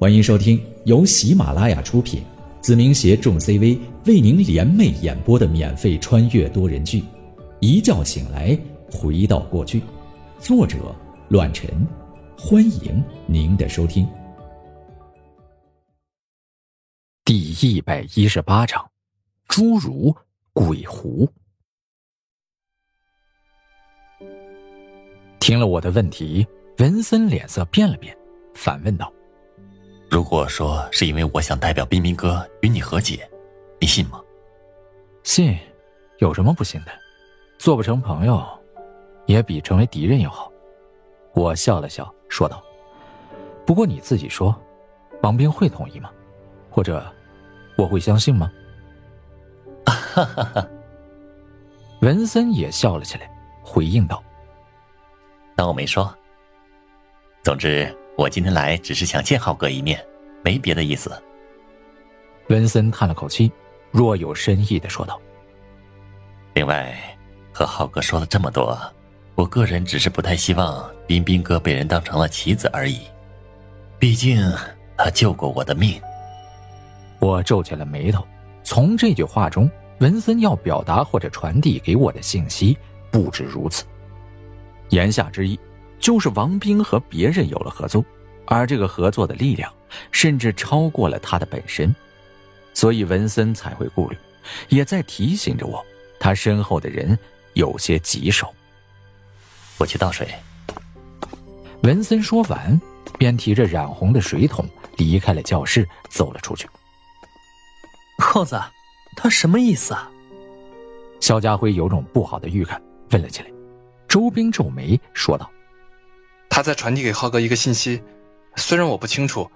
欢迎收听由喜马拉雅出品，子明携众 CV 为您联袂演播的免费穿越多人剧《一觉醒来回到过去》，作者：乱臣。欢迎您的收听。第一百一十八章：侏儒鬼狐。听了我的问题，文森脸色变了变，反问道。如果说是因为我想代表彬彬哥与你和解，你信吗？信，有什么不信的？做不成朋友，也比成为敌人要好。我笑了笑，说道：“不过你自己说，王斌会同意吗？或者，我会相信吗？”哈哈哈！文森也笑了起来，回应道：“当我没说。总之。”我今天来只是想见浩哥一面，没别的意思。文森叹了口气，若有深意的说道：“另外，和浩哥说了这么多，我个人只是不太希望彬彬哥被人当成了棋子而已。毕竟他救过我的命。”我皱起了眉头。从这句话中，文森要表达或者传递给我的信息不止如此。言下之意。就是王兵和别人有了合作，而这个合作的力量甚至超过了他的本身，所以文森才会顾虑，也在提醒着我，他身后的人有些棘手。我去倒水。文森说完，便提着染红的水桶离开了教室，走了出去。耗子，他什么意思啊？肖家辉有种不好的预感，问了起来。周兵皱眉说道。他在传递给浩哥一个信息，虽然我不清楚，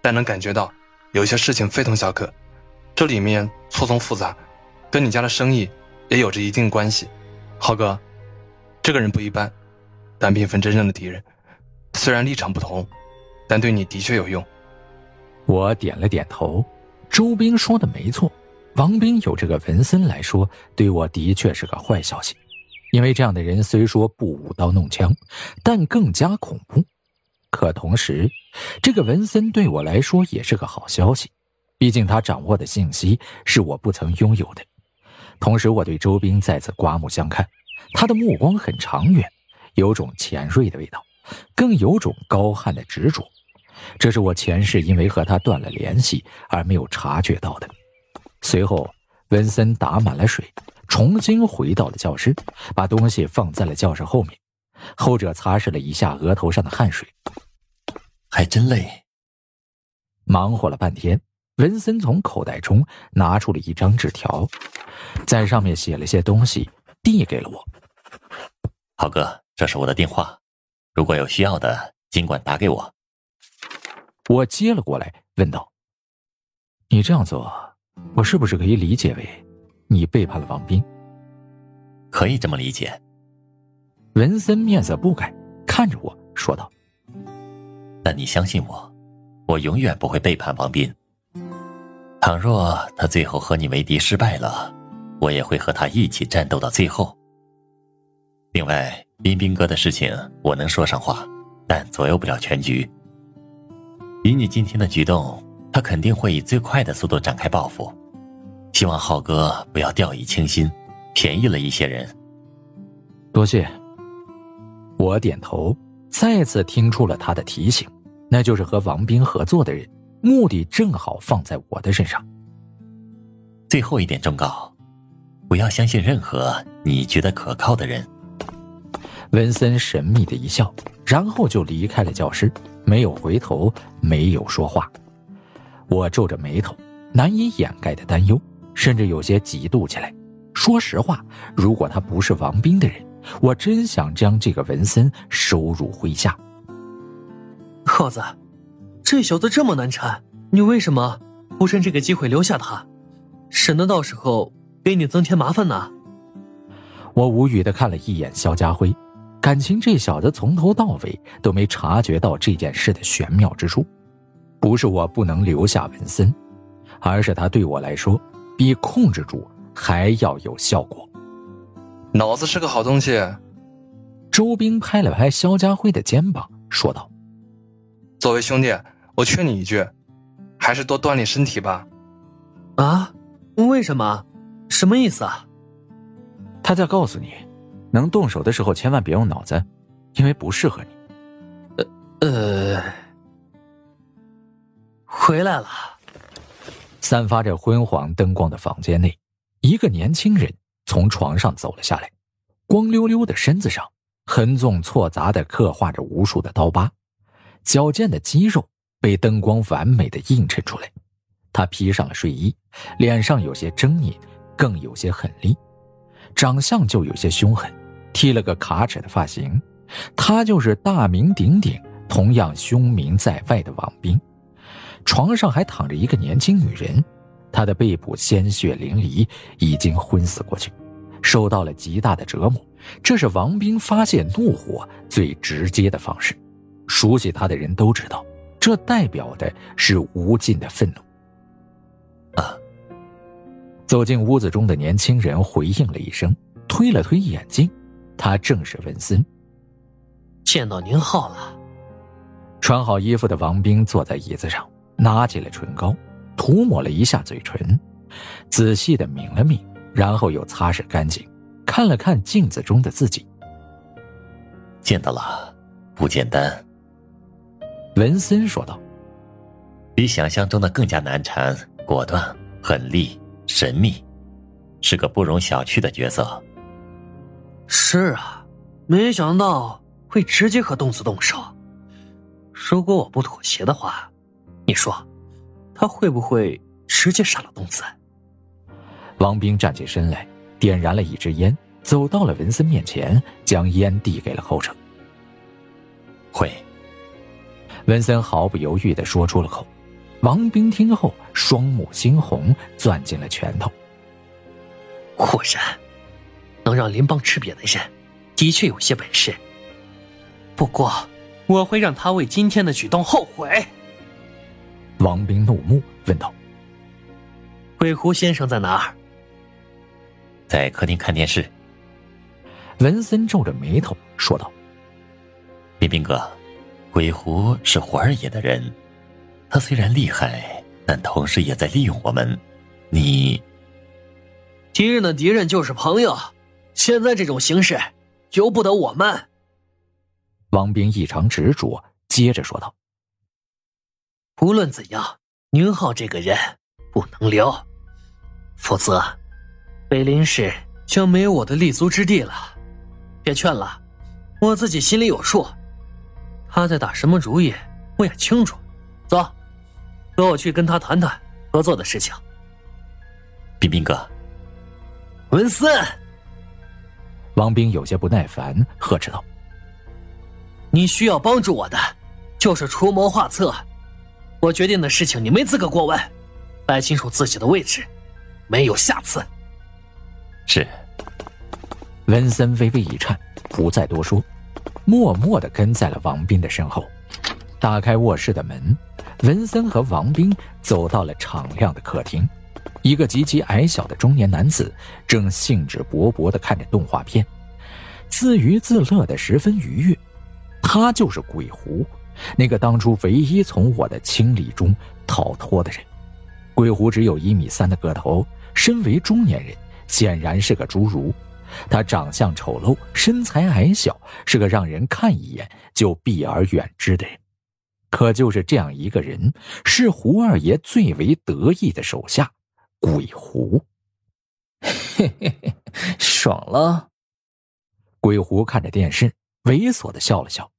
但能感觉到有些事情非同小可，这里面错综复杂，跟你家的生意也有着一定关系。浩哥，这个人不一般，但并非真正的敌人。虽然立场不同，但对你的确有用。我点了点头。周兵说的没错，王兵有这个文森来说，对我的确是个坏消息。因为这样的人虽说不舞刀弄枪，但更加恐怖。可同时，这个文森对我来说也是个好消息，毕竟他掌握的信息是我不曾拥有的。同时，我对周兵再次刮目相看，他的目光很长远，有种前锐的味道，更有种高悍的执着。这是我前世因为和他断了联系而没有察觉到的。随后，文森打满了水。重新回到了教室，把东西放在了教室后面。后者擦拭了一下额头上的汗水，还真累。忙活了半天，文森从口袋中拿出了一张纸条，在上面写了些东西，递给了我。浩哥，这是我的电话，如果有需要的，尽管打给我。我接了过来，问道：“你这样做，我是不是可以理解为？”你背叛了王斌，可以这么理解。文森面色不改，看着我说道：“但你相信我，我永远不会背叛王斌。倘若他最后和你为敌失败了，我也会和他一起战斗到最后。另外，彬彬哥的事情我能说上话，但左右不了全局。以你今天的举动，他肯定会以最快的速度展开报复。”希望浩哥不要掉以轻心，便宜了一些人。多谢。我点头，再次听出了他的提醒，那就是和王斌合作的人，目的正好放在我的身上。最后一点忠告：不要相信任何你觉得可靠的人。文森神秘的一笑，然后就离开了教室，没有回头，没有说话。我皱着眉头，难以掩盖的担忧。甚至有些嫉妒起来。说实话，如果他不是王斌的人，我真想将这个文森收入麾下。耗子，这小子这么难缠，你为什么不趁这个机会留下他，省得到时候给你增添麻烦呢？我无语的看了一眼肖家辉，感情这小子从头到尾都没察觉到这件事的玄妙之处。不是我不能留下文森，而是他对我来说。比控制住还要有效果。脑子是个好东西。周兵拍了拍肖家辉的肩膀，说道：“作为兄弟，我劝你一句，还是多锻炼身体吧。啊？为什么？什么意思啊？他在告诉你，能动手的时候千万别用脑子，因为不适合你。呃呃，回来了。散发着昏黄灯光的房间内，一个年轻人从床上走了下来，光溜溜的身子上横纵错杂的刻画着无数的刀疤，矫健的肌肉被灯光完美的映衬出来。他披上了睡衣，脸上有些狰狞，更有些狠厉，长相就有些凶狠，剃了个卡尺的发型。他就是大名鼎鼎、同样凶名在外的王斌。床上还躺着一个年轻女人，她的背部鲜血淋漓，已经昏死过去，受到了极大的折磨。这是王斌发泄怒火最直接的方式。熟悉他的人都知道，这代表的是无尽的愤怒。啊！走进屋子中的年轻人回应了一声，推了推眼镜，他正是文森。见到宁浩了。穿好衣服的王兵坐在椅子上。拿起了唇膏，涂抹了一下嘴唇，仔细的抿了抿，然后又擦拭干净，看了看镜子中的自己。见到了，不简单。文森说道：“比想象中的更加难缠、果断、狠厉、神秘，是个不容小觑的角色。”是啊，没想到会直接和东子动手。如果我不妥协的话。你说，他会不会直接杀了东子？王兵站起身来，点燃了一支烟，走到了文森面前，将烟递给了后者。会。文森毫不犹豫的说出了口。王兵听后，双目猩红，攥紧了拳头。果然，能让林邦吃瘪的人，的确有些本事。不过，我会让他为今天的举动后悔。王兵怒目问道：“鬼狐先生在哪儿？”在客厅看电视。文森皱着眉头说道：“冰冰哥，鬼狐是胡二爷的人，他虽然厉害，但同时也在利用我们。你，敌人的敌人就是朋友，现在这种形势，由不得我们。”王兵异常执着，接着说道。无论怎样，宁浩这个人不能留，否则北林市将没有我的立足之地了。别劝了，我自己心里有数。他在打什么主意，我也清楚。走，跟我去跟他谈谈合作的事情。彬彬哥，文森，王兵有些不耐烦，呵斥道：“你需要帮助我的，就是出谋划策。”我决定的事情，你没资格过问。摆清楚自己的位置，没有下次。是。文森微微一颤，不再多说，默默的跟在了王斌的身后。打开卧室的门，文森和王斌走到了敞亮的客厅。一个极其矮小的中年男子正兴致勃勃的看着动画片，自娱自乐的十分愉悦。他就是鬼狐。那个当初唯一从我的清理中逃脱的人，鬼狐只有一米三的个头，身为中年人，显然是个侏儒。他长相丑陋，身材矮小，是个让人看一眼就避而远之的人。可就是这样一个人，是胡二爷最为得意的手下——鬼狐。嘿嘿嘿，爽了！鬼狐看着电视，猥琐的笑了笑。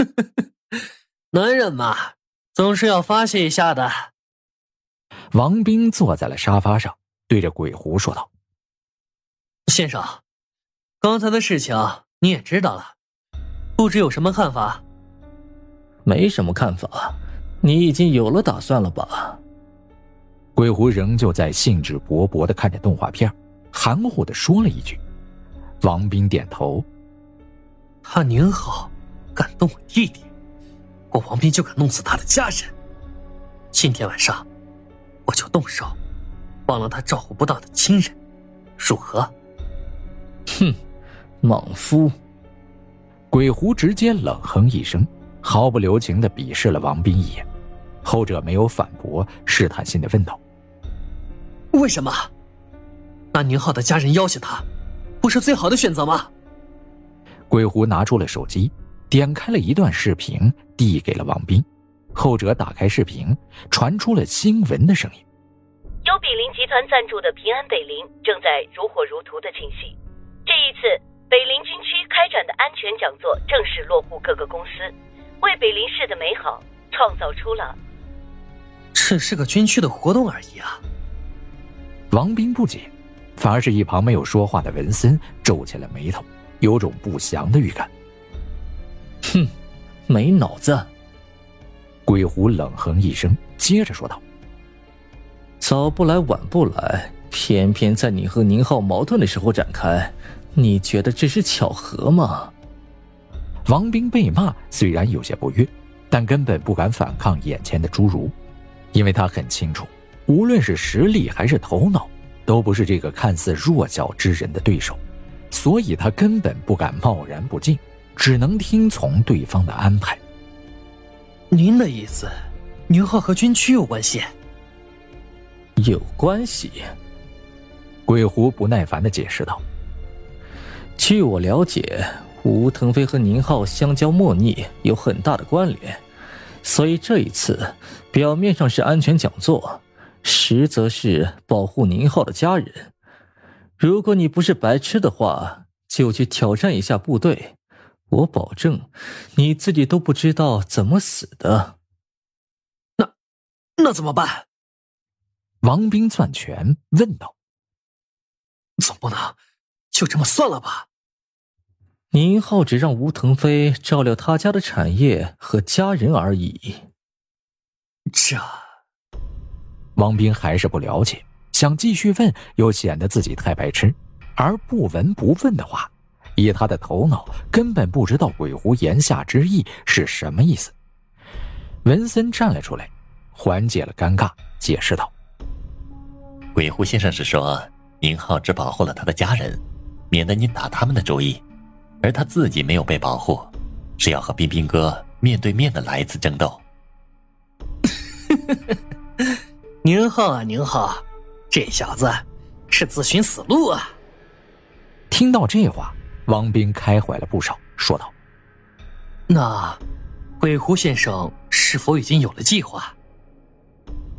男人嘛，总是要发泄一下的。王斌坐在了沙发上，对着鬼狐说道：“先生，刚才的事情你也知道了，不知有什么看法？没什么看法，你已经有了打算了吧？”鬼狐仍旧在兴致勃勃的看着动画片，含糊的说了一句。王斌点头：“他您好。”敢动我弟弟，我王斌就敢弄死他的家人。今天晚上，我就动手，忘了他照顾不到的亲人，如何？哼，莽夫！鬼狐直接冷哼一声，毫不留情的鄙视了王斌一眼。后者没有反驳，试探性的问道：“为什么？那宁浩的家人要挟他，不是最好的选择吗？”鬼狐拿出了手机，点开了一段视频，递给了王斌。后者打开视频，传出了新闻的声音：“由比邻集团赞助的平安北林正在如火如荼的进行。这一次，北林军区开展的安全讲座正式落户各个公司，为北林市的美好创造出了……这是个军区的活动而已啊！”王斌不解，反而是一旁没有说话的文森皱起了眉头，有种不祥的预感。哼，没脑子！鬼狐冷哼一声，接着说道：“早不来晚不来，偏偏在你和宁浩矛盾的时候展开，你觉得这是巧合吗？”王兵被骂，虽然有些不悦，但根本不敢反抗眼前的侏儒，因为他很清楚，无论是实力还是头脑，都不是这个看似弱小之人的对手，所以他根本不敢贸然不进，只能听从对方的安排。您的意思，宁浩和军区有关系？有关系。鬼狐不耐烦的解释道：“据我了解，吴腾飞和宁浩相交莫逆，有很大的关联，所以这一次表面上是安全讲座，实则是保护宁浩的家人。如果你不是白痴的话，就去挑战一下部队。”我保证，你自己都不知道怎么死的。那，那怎么办？王兵攥拳问道：“总不能就这么算了吧？”宁浩只让吴腾飞照料他家的产业和家人而已。这，王兵还是不了解，想继续问，又显得自己太白痴，而不闻不问的话。以他的头脑，根本不知道鬼狐言下之意是什么意思。文森站了出来，缓解了尴尬，解释道：“鬼狐先生是说，宁浩只保护了他的家人，免得你打他们的主意，而他自己没有被保护，是要和彬彬哥面对面的来一次争斗。”宁浩啊，宁浩，这小子是自寻死路啊！听到这话。王斌开怀了不少，说道：“那，鬼狐先生是否已经有了计划？”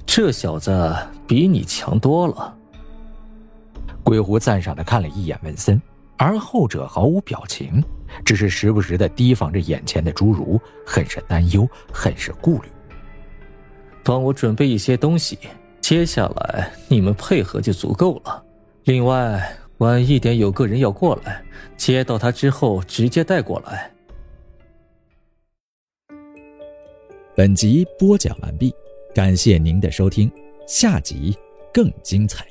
这小子比你强多了。鬼狐赞赏的看了一眼文森，而后者毫无表情，只是时不时的提防着眼前的侏儒，很是担忧，很是顾虑。帮我准备一些东西，接下来你们配合就足够了。另外。晚一点有个人要过来，接到他之后直接带过来。本集播讲完毕，感谢您的收听，下集更精彩。